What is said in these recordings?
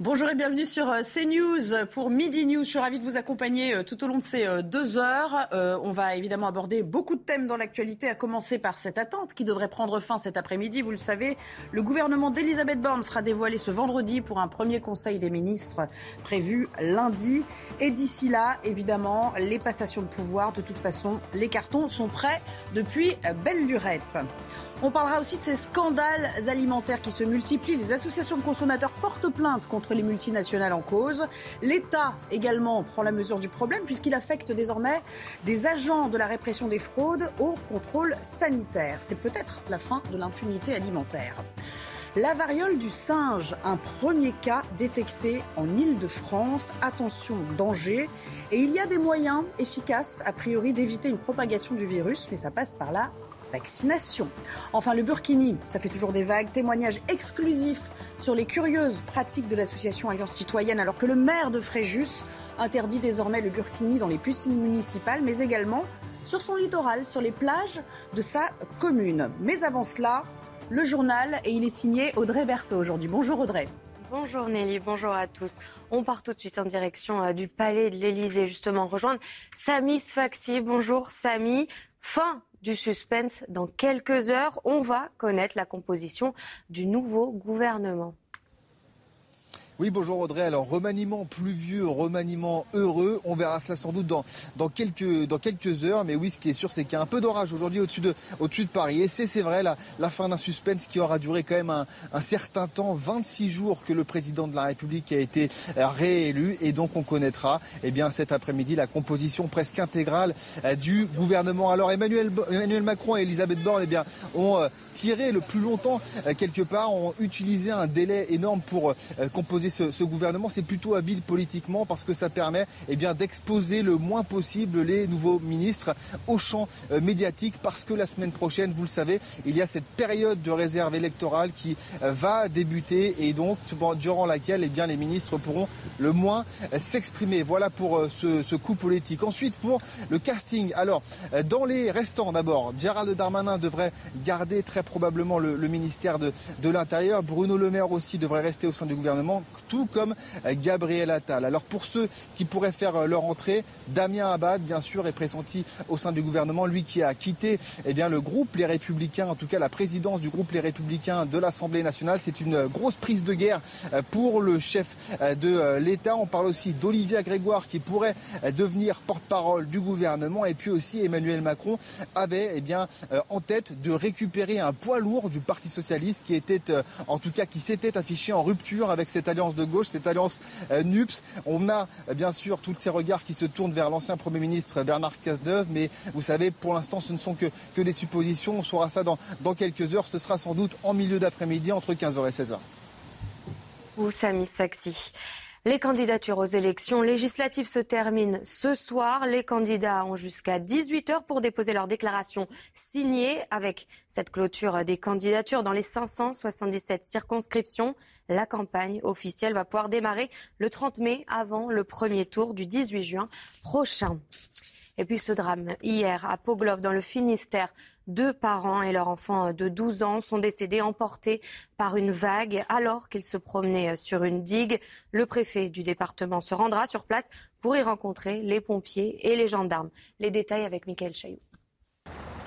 Bonjour et bienvenue sur euh, CNews pour Midi News. Je suis ravie de vous accompagner euh, tout au long de ces euh, deux heures. on va évidemment aborder beaucoup de thèmes dans l'actualité, à commencer par cette attente qui devrait prendre fin cet après-midi. Vous le savez, le gouvernement d'Elisabeth Borne sera dévoilé ce vendredi pour un premier conseil des ministres prévu lundi. Et d'ici là, évidemment, les passations de pouvoir, de toute façon, les cartons sont prêts depuis belle lurette. On parlera aussi de ces scandales alimentaires qui se multiplient. Les associations de consommateurs portent plainte contre les multinationales en cause. L'État également prend la mesure du problème puisqu'il affecte désormais des agents de la répression des fraudes au contrôle sanitaire. C'est peut-être la fin de l'impunité alimentaire. La variole du singe, un premier cas détecté en Île-de-France. Attention, danger. Et il y a des moyens efficaces, a priori, d'éviter une propagation du virus, mais ça passe par là vaccination. Enfin, le Burkini, ça fait toujours des vagues. Témoignage exclusif sur les curieuses pratiques de l'association Alliance Citoyenne, alors que le maire de Fréjus interdit désormais le Burkini dans les piscines municipales, mais également sur son littoral, sur les plages de sa commune. Mais avant cela, le journal, et il est signé Audrey Berthaud aujourd'hui. Bonjour Audrey. Bonjour Nelly, bonjour à tous. On part tout de suite en direction euh, du palais de l'Elysée, justement, rejoindre Samy Sfaxi. Bonjour Samy. Fin du suspense. Dans quelques heures, on va connaître la composition du nouveau gouvernement. Oui, bonjour Audrey. Alors, remaniement pluvieux, remaniement heureux. On verra cela sans doute dans, dans, quelques, dans quelques heures. Mais oui, ce qui est sûr, c'est qu'il y a un peu d'orage aujourd'hui au-dessus de, au de Paris. Et c'est, c'est vrai, la, la fin d'un suspense qui aura duré quand même un, un, certain temps, 26 jours que le président de la République a été réélu. Et donc, on connaîtra, eh bien, cet après-midi, la composition presque intégrale euh, du gouvernement. Alors, Emmanuel, Emmanuel Macron et Elisabeth Borne, eh bien, ont euh, tiré le plus longtemps, euh, quelque part, ont utilisé un délai énorme pour composer ce, gouvernement, c'est plutôt habile politiquement parce que ça permet eh bien, d'exposer le moins possible les nouveaux ministres au champ euh, médiatique parce que la semaine prochaine, vous le savez, il y a cette période de réserve électorale qui euh, va débuter et donc durant laquelle eh bien, les ministres pourront le moins euh, s'exprimer. Voilà pour ce, coup politique. Ensuite, pour le casting. Alors, dans les restants d'abord, Gérald Darmanin devrait garder très probablement le, ministère de, de l'Intérieur. Bruno Le Maire aussi devrait rester au sein du gouvernement tout comme euh, Gabriel Attal. Alors pour ceux qui pourraient faire euh, leur entrée, Damien Abad, bien sûr, est pressenti au sein du gouvernement, lui qui a quitté eh bien, le groupe Les Républicains, en tout cas la présidence du groupe Les Républicains de l'Assemblée nationale. C'est une grosse prise de guerre euh, pour le chef de l'État. On parle aussi d'Olivier Grégoire qui pourrait devenir porte-parole du gouvernement. Et puis aussi Emmanuel Macron avait eh bien, en tête de récupérer un poids lourd du Parti socialiste qui était, en tout cas, qui s'était affiché en rupture avec cette alliance de gauche, cette alliance euh, NUPS. On a euh, bien sûr tous ces regards qui se tournent vers l'ancien Premier ministre Bernard Cazeneuve, mais vous savez, pour l'instant, ce ne sont que, que des suppositions. On saura ça dans, dans quelques heures. Ce sera sans doute en milieu d'après-midi, entre 15h et 16h. Ou Samy Sfaxi. Les candidatures aux élections législatives se terminent ce soir. Les candidats ont jusqu'à 18h pour déposer leur déclaration signée. Avec cette clôture des candidatures dans les 577 circonscriptions, la campagne officielle va pouvoir démarrer le 30 mai avant le premier tour du 18 juin prochain. Et puis ce drame hier à Poglov dans le Finistère. Deux parents et leur enfant de 12 ans sont décédés emportés par une vague alors qu'ils se promenaient sur une digue. Le préfet du département se rendra sur place pour y rencontrer les pompiers et les gendarmes. Les détails avec Michael Chaillot.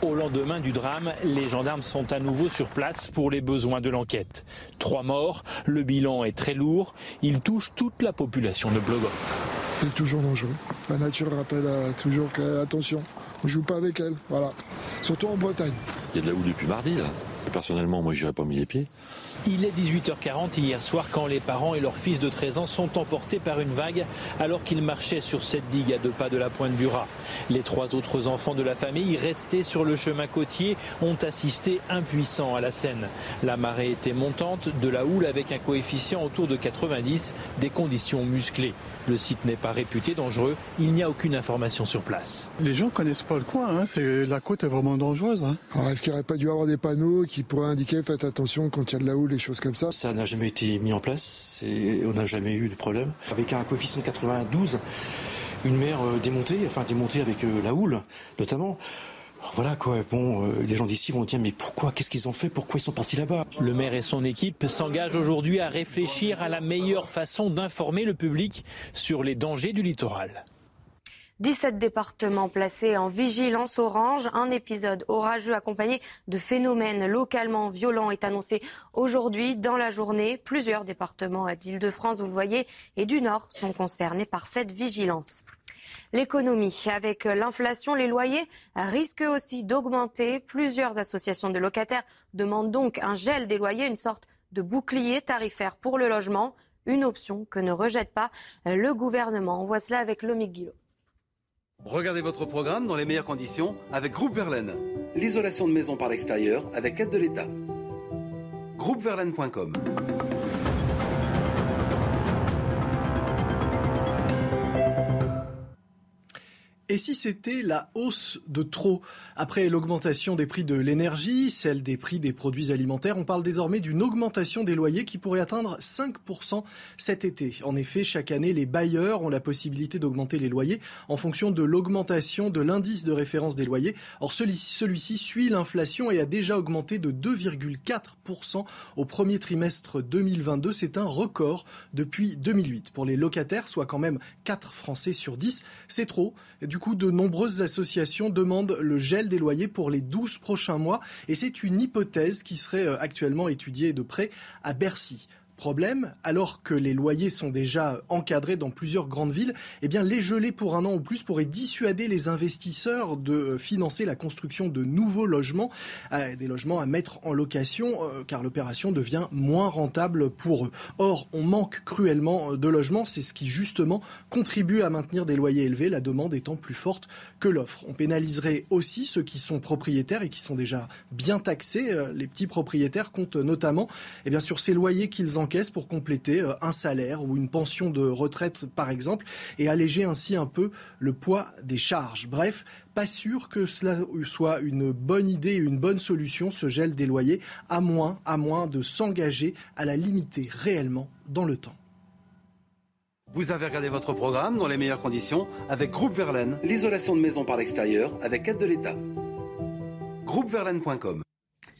Au lendemain du drame, les gendarmes sont à nouveau sur place pour les besoins de l'enquête. Trois morts, le bilan est très lourd, il touche toute la population de Blogov. C'est toujours dangereux. La nature rappelle toujours que, attention, on joue pas avec elle, voilà. Surtout en Bretagne. Il y a de la houle depuis mardi là. Personnellement, moi, j'y pas mis les pieds. Il est 18h40 hier soir quand les parents et leur fils de 13 ans sont emportés par une vague alors qu'ils marchaient sur cette digue à deux pas de la pointe du Raz. Les trois autres enfants de la famille restés sur le chemin côtier ont assisté impuissants à la scène. La marée était montante, de la houle avec un coefficient autour de 90, des conditions musclées. Le site n'est pas réputé dangereux, il n'y a aucune information sur place. Les gens connaissent pas le coin, hein. la côte est vraiment dangereuse. Hein. est-ce qu'il n'y aurait pas dû avoir des panneaux qui pourraient indiquer faites attention quand il y a de la houle, des choses comme ça Ça n'a jamais été mis en place, et on n'a jamais eu de problème. Avec un coefficient de 92, une mer euh, démontée, enfin démontée avec euh, la houle notamment, voilà quoi, bon, euh, les gens d'ici vont dire mais pourquoi, qu'est-ce qu'ils ont fait, pourquoi ils sont partis là-bas? Le maire et son équipe s'engagent aujourd'hui à réfléchir à la meilleure façon d'informer le public sur les dangers du littoral. 17 départements placés en vigilance orange. Un épisode orageux accompagné de phénomènes localement violents est annoncé aujourd'hui dans la journée. Plusieurs départements d'Île-de-France, vous le voyez, et du Nord sont concernés par cette vigilance. L'économie, avec l'inflation, les loyers risquent aussi d'augmenter. Plusieurs associations de locataires demandent donc un gel des loyers, une sorte de bouclier tarifaire pour le logement, une option que ne rejette pas le gouvernement. On voit cela avec Lomic Guillot. Regardez votre programme dans les meilleures conditions avec Groupe Verlaine. L'isolation de maison par l'extérieur avec aide de l'État. Groupeverlaine.com Et si c'était la hausse de trop Après l'augmentation des prix de l'énergie, celle des prix des produits alimentaires, on parle désormais d'une augmentation des loyers qui pourrait atteindre 5% cet été. En effet, chaque année, les bailleurs ont la possibilité d'augmenter les loyers en fonction de l'augmentation de l'indice de référence des loyers. Or, celui-ci suit l'inflation et a déjà augmenté de 2,4% au premier trimestre 2022. C'est un record depuis 2008. Pour les locataires, soit quand même 4 Français sur 10, c'est trop. Coup, de nombreuses associations demandent le gel des loyers pour les 12 prochains mois et c'est une hypothèse qui serait euh, actuellement étudiée de près à Bercy. Problème, alors que les loyers sont déjà encadrés dans plusieurs grandes villes, eh bien les geler pour un an ou plus pourrait dissuader les investisseurs de euh, financer la construction de nouveaux logements, euh, des logements à mettre en location, euh, car l'opération devient moins rentable pour eux. Or, on manque cruellement de logements, c'est ce qui justement contribue à maintenir des loyers élevés, la demande étant plus forte que l'offre. On pénaliserait aussi ceux qui sont propriétaires et qui sont déjà bien taxés. Les petits propriétaires comptent notamment eh bien, sur ces loyers qu'ils en caisse pour compléter euh, un salaire ou une pension de retraite, par exemple, et alléger ainsi un peu le poids des charges. Bref, pas sûr que cela soit une bonne idée, une bonne solution, ce gel des loyers, à moins, à moins de s'engager à la limiter réellement dans le temps. Vous avez regardé votre programme dans les meilleures conditions avec Groupe Verlaine, l'isolation de maison par l'extérieur avec aide de l'État. Groupeverlaine.com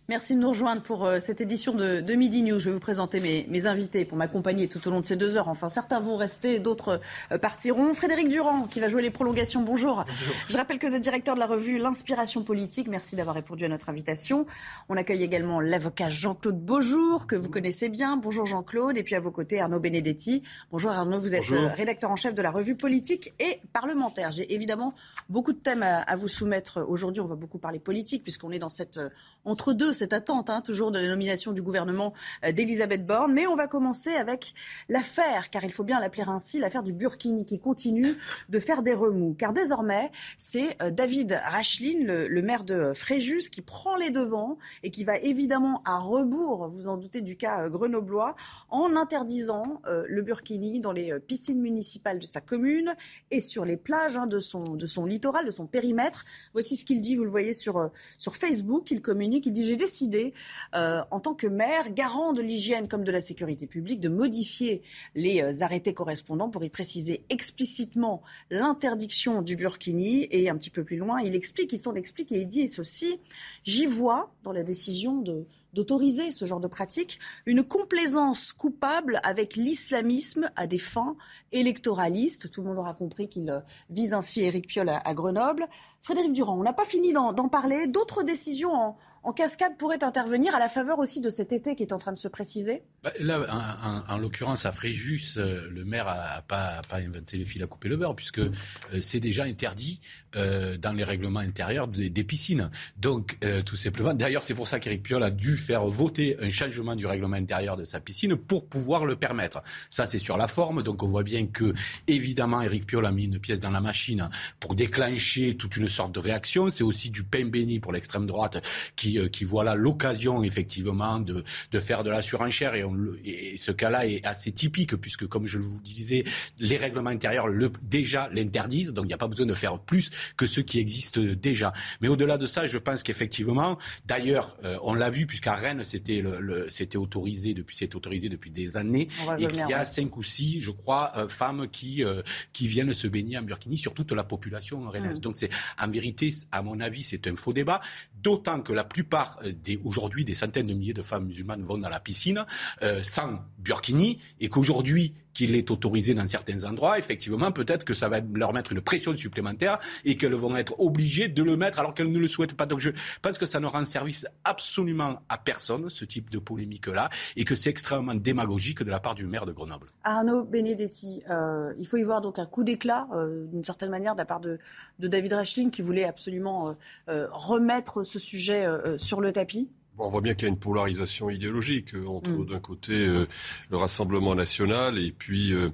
Merci de nous rejoindre pour euh, cette édition de, de, Midi News. Je vais vous présenter mes, mes invités pour m'accompagner tout au long de ces deux heures. Enfin, certains vont rester, d'autres euh, partiront. Frédéric Durand, qui va jouer les prolongations. Bonjour. Bonjour. Je rappelle que vous êtes directeur de la revue L'Inspiration politique. Merci d'avoir répondu à notre invitation. On accueille également l'avocat Jean-Claude Beaujour, que vous connaissez bien. Bonjour Jean-Claude. Et puis à vos côtés, Arnaud Benedetti. Bonjour Arnaud, vous êtes Bonjour. Euh, rédacteur en chef de la revue politique et parlementaire. J'ai évidemment beaucoup de thèmes à, à vous soumettre aujourd'hui. On va beaucoup parler politique, puisqu'on est dans cette entre-deux, cette attente, hein, toujours de la nomination du gouvernement euh, d'Elisabeth Borne. Mais on va commencer avec l'affaire, car il faut bien l'appeler ainsi, l'affaire du Burkini qui continue de faire des remous. Car désormais, c'est euh, David Racheline, le, maire de Fréjus, qui prend les devants et qui va évidemment à rebours, vous en doutez, du cas euh, grenoblois, en interdisant le Burkini dans les piscines municipales de sa commune et sur les plages hein, de, son, littoral, de son périmètre. Voici ce qu'il dit, vous le voyez sur, sur Facebook, il communique, il dit j'ai décidé, euh, en tant que maire, garant de l'hygiène comme de la sécurité publique, de modifier les euh, arrêtés correspondants pour y préciser explicitement l'interdiction du burkini. Et un petit peu plus loin, il explique, il s'en explique et il dit ceci, j'y vois dans la décision d'autoriser ce genre de pratique, une complaisance coupable avec l'islamisme à des fins électoralistes. Tout le monde aura compris qu'il euh, vise ainsi Éric Piolle à, Grenoble. Frédéric Durand, on n'a pas fini d'en parler. D'autres décisions en, en cascade pourrait intervenir à la faveur aussi de cet été qui est en train de se préciser bah, Là, en, l'occurrence, à Fréjus, euh, le maire n'a pas, inventé le fil à couper le beurre, puisque euh, c'est déjà interdit euh, dans les règlements intérieurs des, piscines. Donc, tout simplement, d'ailleurs, c'est pour ça qu'Éric Piolle a dû faire voter un changement du règlement intérieur de sa piscine pour pouvoir le permettre. Ça, c'est sur la forme. Donc, on voit bien que, évidemment, Éric Piolle a mis une pièce dans la machine pour déclencher toute une sorte de réaction. C'est aussi du pain béni pour l'extrême droite qui, qui voit là l'occasion, effectivement, de, de faire de la surenchère. Et, et ce cas-là est assez typique, puisque, comme je vous disais, les règlements intérieurs le, déjà l'interdisent. Donc, il n'y a pas besoin de faire plus que ce qui existe déjà. Mais au-delà de ça, je pense qu'effectivement, d'ailleurs, euh, on l'a vu, puisqu'à Rennes, c'était le, c'était autorisé depuis, c'est autorisé depuis des années, et qu'il y a cinq ou six, je crois, euh, femmes qui euh, qui viennent se baigner en burkini sur toute la population rennaise. Mm. Donc, c'est en vérité, à mon avis, c'est un faux débat. D'autant que la plupart des aujourd'hui des centaines de milliers de femmes musulmanes vont dans la piscine sans burkini, et qu'aujourd'hui qu'il est autorisé dans certains endroits, effectivement, peut-être que ça va leur mettre une pression supplémentaire et qu'elles vont être obligées de le mettre alors qu'elles ne le souhaitent pas. Donc je pense que ça ne rend service absolument à personne, ce type de polémique-là, et que c'est extrêmement démagogique de la part du maire de Grenoble. Arnaud Benedetti, euh, il faut y voir donc un coup d'éclat, euh, d'une certaine manière, de la part de, David Rachlin, qui voulait absolument euh, remettre ce sujet sur le tapis on voit bien qu'il y a une polarisation idéologique euh, entre mm. d'un côté euh, le Rassemblement national et puis euh,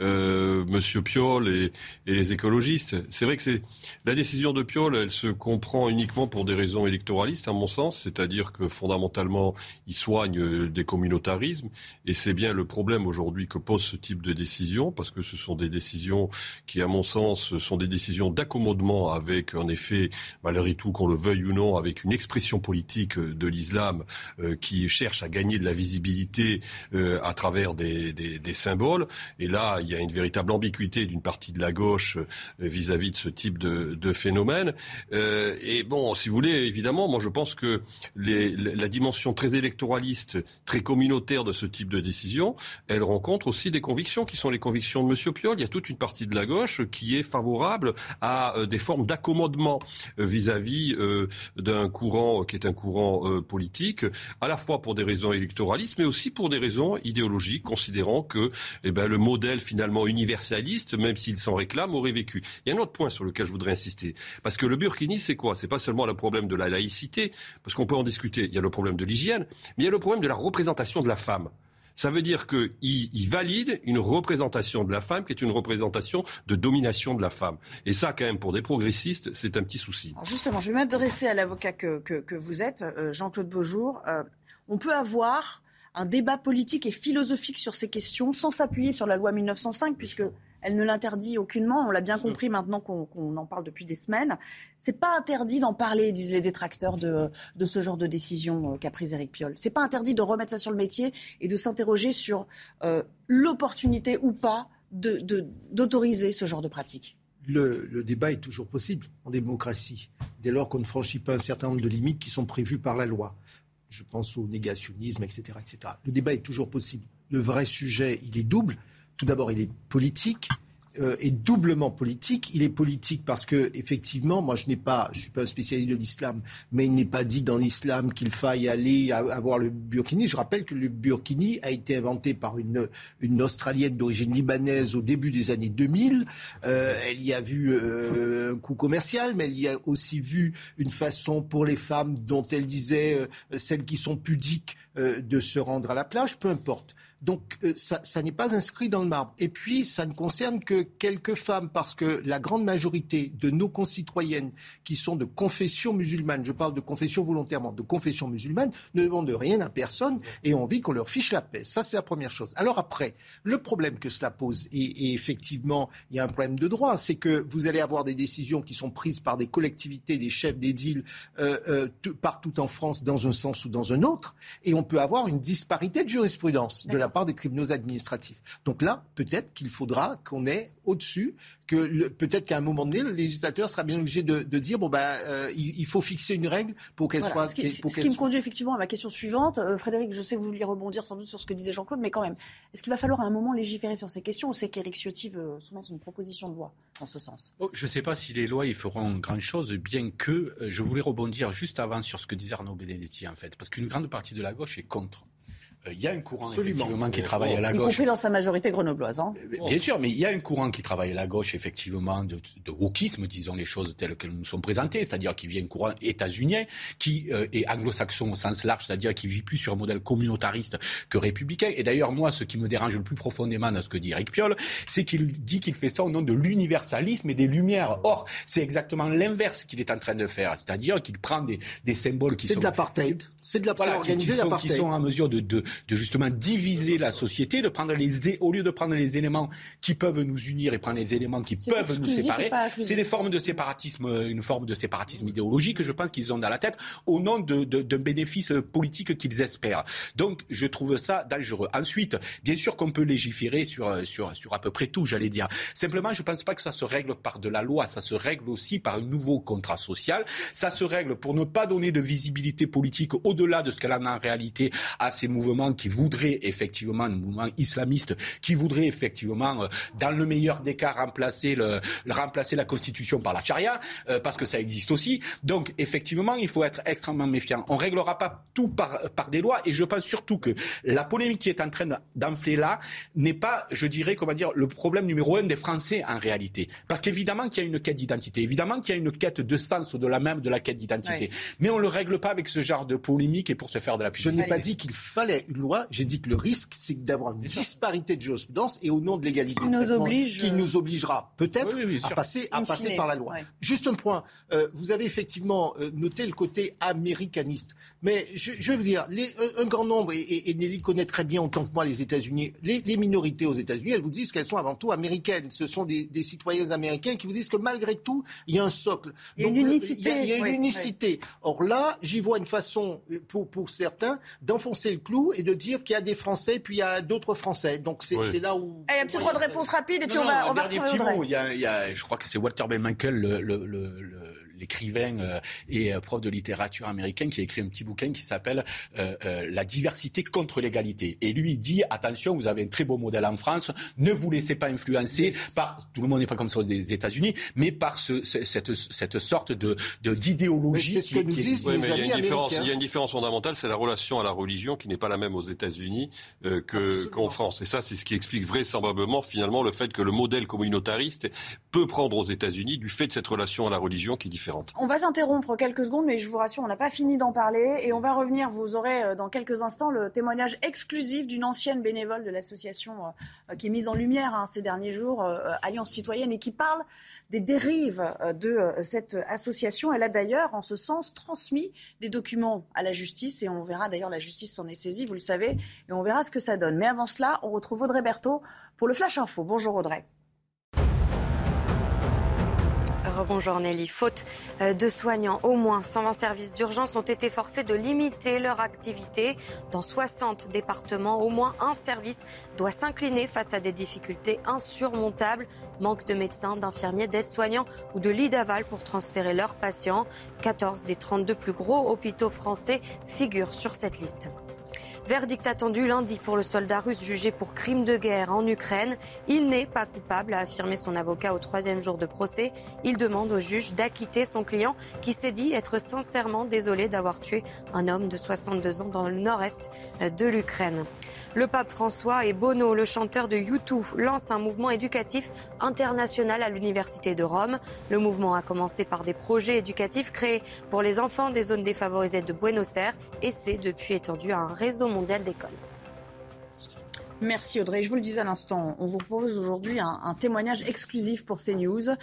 euh Monsieur Piolle et, les écologistes. C'est vrai que c'est la décision de Piolle, elle se comprend uniquement pour des raisons électoralistes, à mon sens, c'est-à-dire que fondamentalement, il soigne des communautarismes et c'est bien le problème aujourd'hui que pose ce type de décision parce que ce sont des décisions qui, à mon sens, sont des décisions d'accommodement avec, en effet, malgré tout, qu'on le veuille ou non, avec une expression politique de l'islam l'islam euh, qui cherche à gagner de la visibilité euh, à travers des, symboles. Et là, il y a une véritable ambiguïté d'une partie de la gauche euh, vis-à-vis de ce type de, phénomène. et bon, si vous voulez, évidemment, moi je pense que la dimension très électoraliste, très communautaire de ce type de décision, elle rencontre aussi des convictions qui sont les convictions de M. Piolle. Il y a toute une partie de la gauche qui est favorable à des formes d'accommodement vis-à-vis d'un courant qui est un courant politique politique, à la fois pour des raisons électoralistes, mais aussi pour des raisons idéologiques, considérant que eh ben, le modèle finalement universaliste, même s'il s'en réclame, aurait vécu. Il y a un autre point sur lequel je voudrais insister, parce que le burkini, c'est quoi? C'est pas seulement le problème de la laïcité, parce qu'on peut en discuter. Il y a le problème de l'hygiène, mais il y a le problème de la représentation de la femme ça veut dire qu'il il valide une représentation de la femme qui est une représentation de domination de la femme. Et ça, quand même, pour des progressistes, c'est un petit souci. justement, je vais m'adresser à l'avocat que, que, vous êtes, euh, Jean-Claude Beaujour. Euh, on peut avoir un débat politique et philosophique sur ces questions sans s'appuyer sur la loi 1905, puisque elle ne l'interdit aucunement. On l'a bien compris maintenant qu'on en parle depuis des semaines. C'est pas interdit d'en parler, disent les détracteurs de, ce genre de décision euh, qu'a prise Eric Piolle. C'est pas interdit de remettre ça sur le métier et de s'interroger sur euh, l'opportunité ou pas d'autoriser ce genre de pratique. Le, débat est toujours possible en démocratie, dès lors qu'on ne franchit pas un certain nombre de limites qui sont prévues par la loi. Je pense au négationnisme, etc., etc. Le débat est toujours possible. Le vrai sujet, il est double. Tout d'abord, il est politique euh, est doublement politique. Il est politique parce que, effectivement, moi, je n'ai pas, je suis pas un spécialiste de l'islam, mais il n'est pas dit dans l'islam qu'il faille aller avoir le burkini. Je rappelle que le burkini a été inventé par une, Australienne d'origine libanaise au début des années 2000. Euh, elle y a vu euh, un coût commercial, mais elle y a aussi vu une façon pour les femmes dont elle disait, celles qui sont pudiques, de se rendre à la plage, peu importe. Donc euh, ça, n'est pas inscrit dans le marbre. Et puis ça ne concerne que quelques femmes parce que la grande majorité de nos concitoyennes qui sont de confession musulmane, je parle de confession volontairement, de confession musulmane, ne demandent rien à personne et ont envie qu'on leur fiche la paix. Ça c'est la première chose. Alors après, le problème que cela pose, et, effectivement il y a un problème de droit, c'est que vous allez avoir des décisions qui sont prises par des collectivités, des chefs des euh, euh partout en France dans un sens ou dans un autre, et on peut avoir une disparité de jurisprudence part des tribunaux administratifs. Donc là, peut-être qu'il faudra qu'on ait au-dessus, que peut-être qu'à un moment donné, le législateur sera bien obligé de, dire bon ben euh, il, faut fixer une règle pour qu'elle soit. Ce qui, ce qui me conduit effectivement à ma question suivante, euh, Frédéric, je sais que vous vouliez rebondir sans doute sur ce que disait Jean-Claude, mais quand même, est-ce qu'il va falloir à un moment légiférer sur ces questions ou c'est qu'Éric Ciotti veut soumettre une proposition de loi en ce sens? Oh, Je ne sais pas si les lois y feront grand chose, bien que euh, je voulais rebondir juste avant sur ce que disait Arnaud Benedetti en fait, parce qu'une grande partie de la gauche est contre. Euh, il y a un courant effectivement qui travaille à la gauche. Y compris dans sa majorité grenobloise. Hein. Euh, bien sûr, mais il y a un courant qui travaille à la gauche effectivement de, de wokisme, disons les choses telles qu'elles nous sont présentées, c'est-à-dire qui vient un courant états-unien, qui euh, est anglo-saxon au sens large, c'est-à-dire qui vit plus sur un modèle communautariste que républicain. Et d'ailleurs, moi, ce qui me dérange le plus profondément dans ce que dit Eric Piolle, c'est qu'il dit qu'il fait ça au nom de l'universalisme et des Lumières. Or, c'est exactement l'inverse qu'il est en train de faire, c'est-à-dire qu'il prend des, des symboles qui sont... C'est de l'apartheid. C'est de l'apartheid. Voilà, qui, sont, qui sont en mesure de, de, de justement diviser la société, de prendre les au lieu de prendre les éléments qui peuvent nous unir et prendre les éléments qui peuvent nous séparer. C'est des formes de séparatisme, une forme de séparatisme idéologique, je pense qu'ils ont dans la tête au nom d'un de, de, bénéfice politique qu'ils espèrent. Donc, je trouve ça dangereux. Ensuite, bien sûr qu'on peut légiférer sur, sur, sur à peu près tout, j'allais dire. Simplement, je ne pense pas que ça se règle par de la loi, ça se règle aussi par un nouveau contrat social. Ça se règle pour ne pas donner de visibilité politique au-delà de ce qu'elle a en réalité à ces mouvements qui voudraient effectivement un mouvement islamiste qui voudrait effectivement, euh, dans le meilleur des cas, remplacer, le, remplacer la Constitution par la charia, euh, parce que ça existe aussi. Donc effectivement, il faut être extrêmement méfiant. On réglera pas tout par, par des lois, et je pense surtout que la polémique qui est en train d'enfler là n'est pas, je dirais, comment dire, le problème numéro un des Français en réalité. Parce qu'évidemment qu'il y a une quête d'identité, évidemment qu'il y a une quête de sens au-delà même de la quête d'identité. Mais on le règle pas avec ce genre de polémique et pour se faire de la publicité. Je n'ai pas dit qu'il fallait une loi, j'ai dit que le risque, c'est d'avoir une disparité de jurisprudence et au nom de l'égalité qui oblige... qui nous obligera peut-être à passer, à passer par la loi. Juste un point. Euh, vous avez effectivement euh, noté le côté américaniste. Mais je, vais vous dire, les, un, grand nombre, et, Nelly connaît très bien autant que moi les États-Unis, les, minorités aux États-Unis, elles vous disent qu'elles sont avant tout américaines. Ce sont des, citoyens américains qui vous disent que malgré tout, il y a un socle. Il y a une unicité. Il y a, une unicité. Or là, j'y vois une façon, pour, pour certains, d'enfoncer le clou et de dire qu'il y a des Français, puis il y a d'autres Français. Donc c'est là où. Allez, un petit droit de réponse rapide, et puis on va, on va dernier petit mot. Il y, a, il y a, je crois que c'est Walter Benmichael, le, le, le l'écrivain euh, et euh, prof de littérature américain qui a écrit un petit bouquin qui s'appelle euh, La diversité contre l'égalité. Et lui, il dit attention, vous avez un très beau modèle en France, ne vous laissez pas influencer par, tout le monde n'est pas comme ça des États-Unis, mais par ce, cette, cette sorte de d'idéologie. C'est ce que nous disent les mais il, y a une différence, il y a une différence fondamentale, c'est la relation à la religion qui n'est pas la même aux États-Unis que qu'en France. Et ça, c'est ce qui explique vraisemblablement finalement le fait que le modèle communautariste peut prendre aux États-Unis du fait de cette relation à la religion qui est différente. On va s'interrompre quelques secondes, mais je vous rassure, on n'a pas fini d'en parler. Et on va revenir, vous aurez euh, dans quelques instants le témoignage exclusif d'une ancienne bénévole de l'association euh, qui est mise en lumière hein, ces derniers jours, euh, Alliance citoyenne, et qui parle des dérives de cette association. Elle a d'ailleurs, en ce sens, transmis des documents à la justice, et on verra d'ailleurs, la justice s'en est saisie, vous le savez, et on verra ce que ça donne. Mais avant cela, on retrouve Audrey Berthaud pour le Flash Info. Bonjour Audrey. Bonjour Nelly. Faute euh, de soignants, au moins 120 services d'urgence ont été forcés de limiter leur activité. Dans 60 départements, au moins un service doit s'incliner face à des difficultés insurmontables. Manque de médecins, d'infirmiers, d'aides-soignants ou de lits d'aval pour transférer leurs patients. 14 des 32 plus gros hôpitaux français figurent sur cette liste. Verdict attendu lundi pour le soldat russe jugé pour crime de guerre en Ukraine. Il n'est pas coupable, a affirmé son avocat au troisième jour de procès. Il demande au juge d'acquitter son client qui s'est dit être sincèrement désolé d'avoir tué un homme de 62 ans dans le nord-est de l'Ukraine. Le pape François et Bono, le chanteur de U2, lancent un mouvement éducatif international à l'Université de Rome. Le mouvement a commencé par des projets éducatifs créés pour les enfants des zones défavorisées de Buenos Aires et s'est depuis étendu à un réseau mondial d'écoles. Merci Audrey. Je vous le disais à l'instant, on vous propose aujourd'hui un, témoignage exclusif pour CNews. Euh,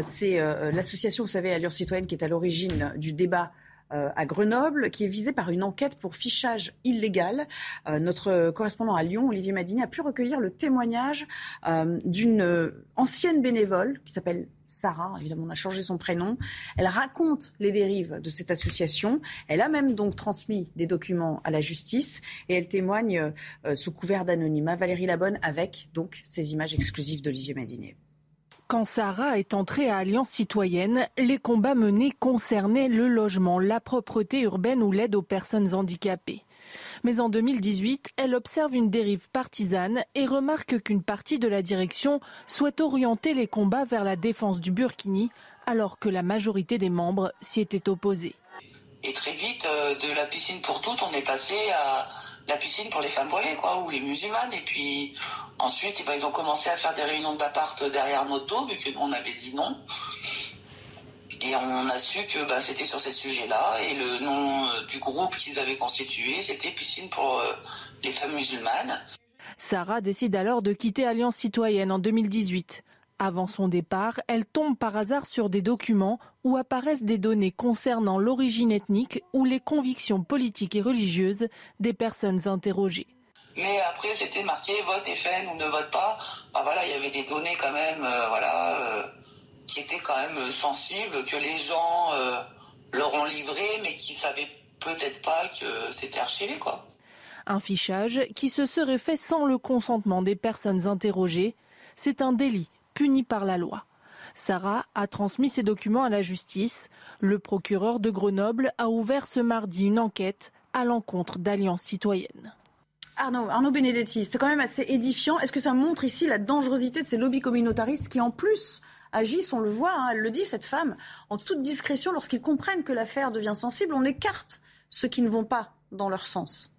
c'est euh, l'association, vous savez, Allure Citoyenne qui est à l'origine du débat à Grenoble qui est visé par une enquête pour fichage illégal. notre correspondant à Lyon, Olivier Madini, a pu recueillir le témoignage d'une ancienne bénévole qui s'appelle Sarah, évidemment on a changé son prénom. Elle raconte les dérives de cette association. Elle a même donc transmis des documents à la justice et elle témoigne euh, sous couvert d'anonymat. Valérie Labonne avec donc ces images exclusives d'Olivier Madinier. Quand Sarah est entrée à Alliance citoyenne, les combats menés concernaient le logement, la propreté urbaine ou l'aide aux personnes handicapées. Mais en 2018, elle observe une dérive partisane et remarque qu'une partie de la direction souhaite orienter les combats vers la défense du Burkini, alors que la majorité des membres s'y étaient opposés. Et très vite, euh, de la piscine pour toutes, on est passé à la piscine pour les femmes voilées, quoi, ou les musulmanes. Et puis ensuite, eh ben, ils ont commencé à faire des réunions d'appart derrière notre dos, vu qu'on avait dit non. Et on a su que bah, c'était sur ces sujets-là. Et le nom euh, du groupe qu'ils avaient constitué, c'était Piscine pour euh, les femmes musulmanes. Sarah décide alors de quitter Alliance citoyenne en 2018. Avant son départ, elle tombe par hasard sur des documents où apparaissent des données concernant l'origine ethnique ou les convictions politiques et religieuses des personnes interrogées. Mais après, c'était marqué vote FN ou ne vote pas. Voilà, il y avait des données quand même, euh, voilà qui était quand même euh, sensible, que les gens euh, leur ont livré, mais qui savaient peut-être pas que c'était archivé, quoi. Un fichage qui se serait fait sans le consentement des personnes interrogées. C'est un délit puni par la loi. Sarah a transmis ses documents à la justice. Le procureur de Grenoble a ouvert ce mardi une enquête à l'encontre d'Alliance citoyenne. Arnaud, Arnaud Benedetti, c'est quand même assez édifiant. Est-ce que ça montre ici la dangerosité de ces lobbies communautaristes qui, en plus, agissent, on le voit, hein, elle le dit, cette femme, en toute discrétion, lorsqu'ils comprennent que l'affaire devient sensible, on écarte ceux qui ne vont pas dans leur sens.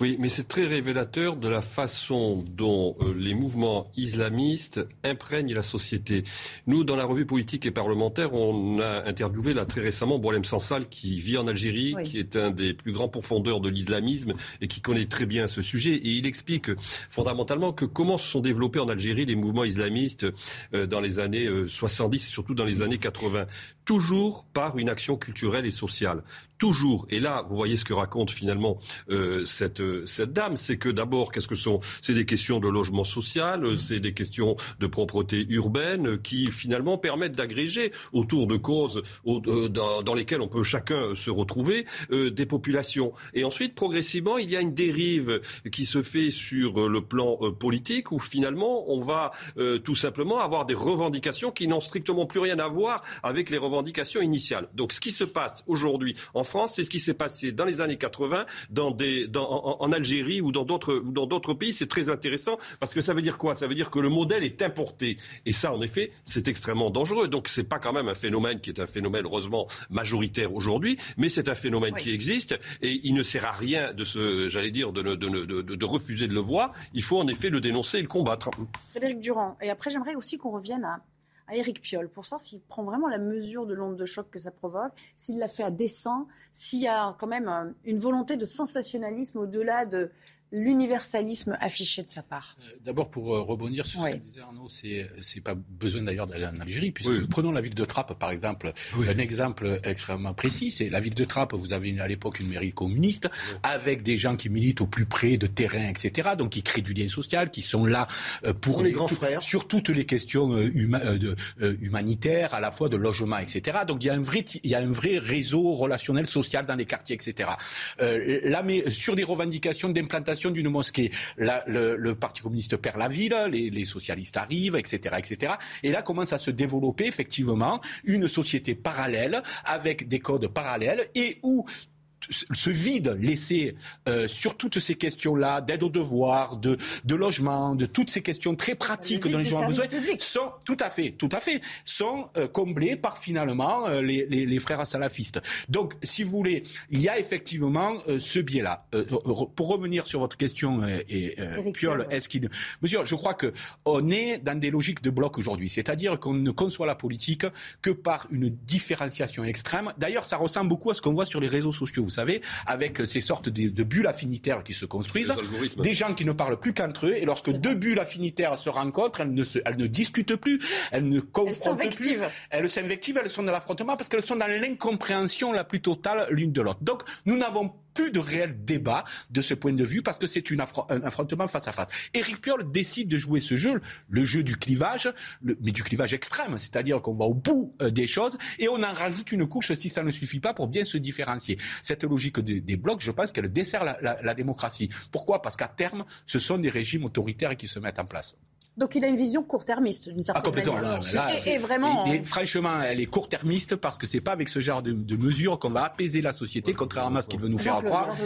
Oui, mais c'est très révélateur de la façon dont euh, les mouvements islamistes imprègnent la société. Nous, dans la revue politique et parlementaire, on a interviewé là très récemment Boalem Sansal, qui vit en Algérie, qui est un des plus grands profondeurs de l'islamisme et qui connaît très bien ce sujet. Et il explique fondamentalement que comment se sont développés en Algérie les mouvements islamistes euh, dans les années 70 euh, et surtout dans les années 80. Toujours par une action culturelle et sociale toujours, et là, vous voyez ce que raconte finalement euh, cette, cette dame, c'est que d'abord, qu'est-ce que sont? C'est des questions de logement social, euh, c'est des questions de propreté urbaine qui finalement permettent d'agréger autour de causes euh, dans, dans, lesquelles on peut chacun se retrouver des populations. Et ensuite, progressivement, il y a une dérive qui se fait sur le plan politique où finalement, on va tout simplement avoir des revendications qui n'ont strictement plus rien à voir avec les revendications initiales. Donc, ce qui se passe aujourd'hui en France, c'est ce qui s'est passé dans les années 80 dans des, en, Algérie ou dans d'autres, pays. C'est très intéressant parce que ça veut dire quoi? Ça veut dire que le modèle est importé. Et ça, en effet, c'est extrêmement dangereux. Donc, c'est pas quand même un phénomène qui est un phénomène heureusement majoritaire aujourd'hui, mais c'est un phénomène qui existe et il ne sert à rien de se, j'allais dire, de, de, de, de, refuser de le voir. Il faut en effet le dénoncer et le combattre. Frédéric Durand. Et après, j'aimerais aussi qu'on revienne à à Éric Piolle pour savoir s'il prend vraiment la mesure de l'onde de choc que ça provoque, s'il l'a fait à dessein, s'il y a quand même euh, une volonté de sensationnalisme au-delà de l'universalisme affiché de sa part euh, D'abord, pour euh, rebondir sur ce que disait Arnaud, c'est, c'est pas besoin d'ailleurs d'aller en Algérie, puisque prenons la ville de Trappes, par exemple, un exemple extrêmement précis, c'est la ville de Trappes, vous avez à l'époque une mairie communiste, avec des gens qui militent au plus près de terrain, etc., donc qui créent du lien social, qui sont là euh, pour, les grands frères. sur toutes les questions humanitaires, à la fois de logement, etc. Donc il y a un vrai, il y a un vrai réseau relationnel social dans les quartiers, etc. là, mais sur des revendications d'implantation d'une mosquée. le, Parti communiste perd la ville, les, les, socialistes arrivent, etc., etc. Et là commence à se développer effectivement une société parallèle avec des codes parallèles et où ce vide laissé euh, sur toutes ces questions-là, d'aide aux devoirs, de, de logement, de toutes ces questions très pratiques dont les gens ont besoin, sont tout à fait, tout à fait, sont euh, comblés par finalement euh, les, les, les, frères salafistes. Donc, si vous voulez, il y a effectivement ce biais-là. pour revenir sur votre question, et, Piol, est-ce qu'il, Monsieur, je crois que on est dans des logiques de bloc aujourd'hui, c'est-à-dire qu'on ne conçoit la politique que par une différenciation extrême. D'ailleurs, ça ressemble beaucoup à ce qu'on voit sur les réseaux sociaux vous savez, avec ces sortes de, de bulles affinitaires qui se construisent, des gens qui ne parlent plus qu'entre eux, et lorsque deux bulles affinitaires se rencontrent, elles ne, se, elles ne discutent plus, elles ne confrontent plus, elles s'invectivent, elles sont dans l'affrontement parce qu'elles sont dans l'incompréhension la plus totale l'une de l'autre. Donc, nous n'avons plus de réel débat de ce point de vue parce que c'est un affrontement face à face. Éric Piolle décide de jouer ce jeu, le jeu du clivage, mais du clivage extrême, c'est-à-dire qu'on va au bout euh, des choses et on en rajoute une couche si ça ne suffit pas pour bien se différencier. Cette logique des, blocs, je pense qu'elle dessert la démocratie. Pourquoi? Parce qu'à terme, ce sont des régimes autoritaires qui se mettent en place. Donc il a une vision court-termiste d'une certaine ah, manière. et, vraiment. Et, franchement, elle est court-termiste parce que c'est pas avec ce genre de, mesures qu'on va apaiser la société, contrairement à ce qu'il veut nous faire croire.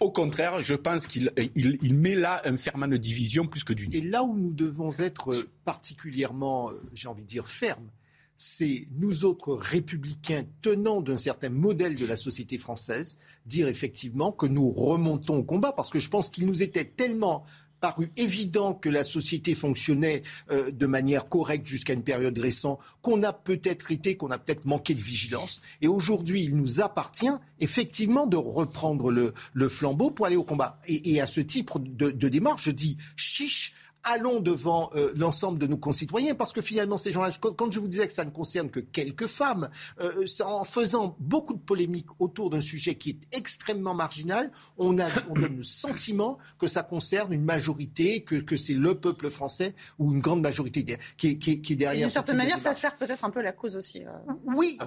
Au contraire, je pense qu'il il, met là un ferment de division plus que d'une. Et là où nous devons être particulièrement, euh, j'ai envie de dire, fermes, c'est nous autres républicains tenant d'un certain modèle de la société française, dire effectivement que nous remontons au combat, parce que je pense qu'il nous était tellement paru évident que la société fonctionnait euh, de manière correcte jusqu'à une période récente, qu'on a peut-être été, qu'on a peut-être manqué de vigilance. Et aujourd'hui, il nous appartient effectivement de reprendre le, flambeau pour aller au combat. Et, à ce type de, de démarche, je dis chiche allons devant euh, l'ensemble de nos concitoyens, parce que finalement, ces gens-là, quand je vous disais que ça ne concerne que quelques femmes, euh, en faisant beaucoup de polémiques autour d'un sujet qui est extrêmement marginal, on, a, on donne le sentiment que ça concerne une majorité, que, que c'est le peuple français ou une grande majorité qui est, qui qui est derrière. D'une certaine manière, ça sert peut-être un peu la cause aussi. Euh, oui,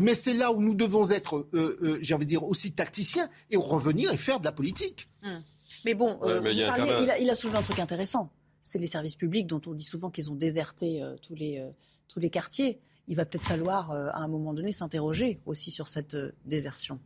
mais, c'est là, où nous devons être, j'ai envie de dire, aussi tacticiens et revenir et faire de la politique. Hum. Mais bon, euh, il, a, soulevé un truc intéressant. C'est les services publics dont on dit souvent qu'ils ont déserté euh, tous, les, euh, tous les quartiers. Il va peut-être falloir, à un moment donné, s'interroger aussi sur cette désertion.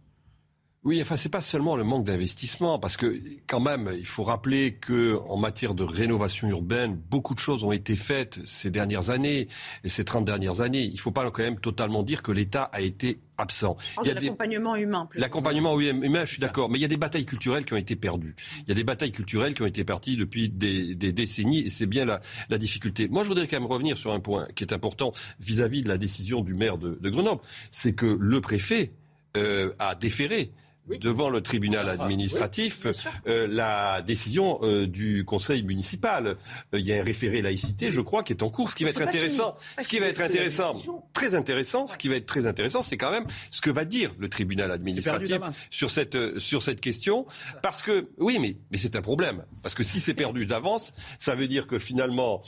Oui, enfin, c'est pas seulement le manque d'investissement, parce que quand même, il faut rappeler que en matière de rénovation urbaine, beaucoup de choses ont été faites ces dernières années, et ces 30 dernières années. Il ne faut pas quand même totalement dire que l'État a été absent. il y a l'accompagnement humain. L'accompagnement humain, je suis d'accord, mais il y a des batailles culturelles qui ont été perdues. Il y a des batailles culturelles qui ont été parties depuis des, décennies, et c'est bien la, difficulté. Moi, je voudrais quand même revenir sur un point qui est important vis-à-vis de la décision du maire de, Grenoble, c'est que le préfet euh, a déféré devant le tribunal administratif euh, la décision euh, du conseil municipal. Euh, il y a un référé laïcité, je crois, qui est en cours. Ce qui va être intéressant, ce qui va être intéressant, très intéressant, ce qui va être très intéressant, c'est quand même ce que va dire le tribunal administratif sur cette sur cette question, parce que oui, mais mais c'est un problème, parce que si c'est perdu d'avance, ça veut dire que finalement,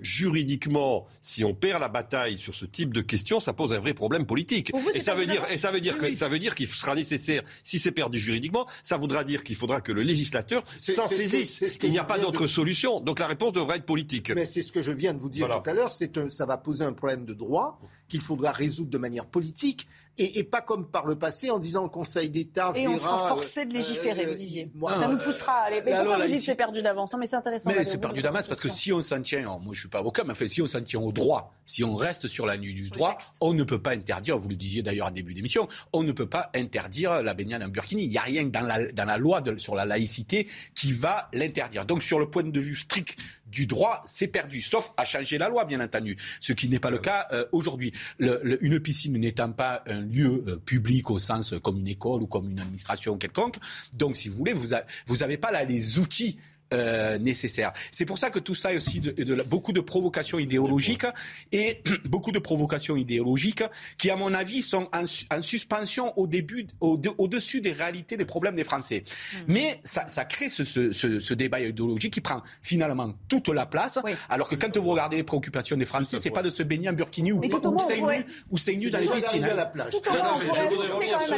juridiquement, si on perd la bataille sur ce type de questions, ça pose un vrai problème politique. et ça veut dire et ça veut dire que ça veut dire qu'il sera nécessaire si c'est perdu juridiquement, ça voudra dire qu'il faudra que le législateur s'en saisisse. Il n'y a pas d'autre solution. Donc la réponse devrait être politique. Mais c'est ce que je viens de vous dire tout à l'heure. Ça va poser un problème de droit qu'il faudra résoudre de manière politique et, pas comme par le passé en disant le Conseil d'État Et on sera forcé de légiférer, vous disiez. ça nous poussera à aller. Mais pourquoi vous dites c'est perdu d'avance Non, mais c'est intéressant. Mais c'est perdu d'avance parce que si on s'en tient, moi je suis pas avocat, mais fait, si on s'en tient au droit, si on reste sur la nuit du droit, on ne peut pas interdire, vous le disiez d'ailleurs en début d'émission, on ne peut pas interdire la baignade en burkini. Il n'y a rien dans la, dans la loi sur la laïcité qui va l'interdire. Donc sur le point de vue strict du droit, c'est perdu, sauf à changer la loi, bien entendu, ce qui n'est pas le cas euh, aujourd'hui. une piscine n'étant pas un lieu euh, public au sens comme une école ou comme une administration quelconque, donc si vous voulez, vous n'avez pas là les outils euh, nécessaire. C'est pour ça que tout ça est aussi de, de, beaucoup de provocations idéologiques et beaucoup de provocations idéologiques qui, à mon avis, sont en, en suspension au début, au-dessus des réalités des problèmes des Français. Mmh. Mais ça, ça crée ce, ce, ce, débat idéologique qui prend finalement toute la place, alors que quand vous regardez les préoccupations des Français, c'est pas de se baigner en burkini ou, ou c'est nu, dans les piscines. Hein.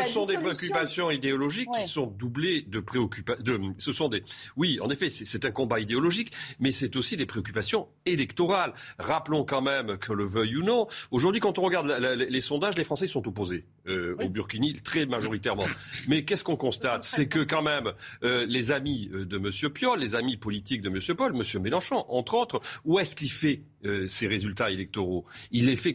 ce sont des préoccupations idéologiques qui sont doublées de préoccupations. Ce sont des, oui, en effet, c'est un combat idéologique, mais c'est aussi des préoccupations électorales. Rappelons quand même que le veuille ou non, aujourd'hui, quand on regarde les sondages, les Français sont opposés euh, au Burkini très majoritairement. Mais qu'est-ce qu'on constate? C'est que quand même, euh, les amis euh, de M. Piolle, les amis politiques de M. Paul, M. Mélenchon, entre autres, où est-ce qu'il fait ces résultats électoraux? Il les fait.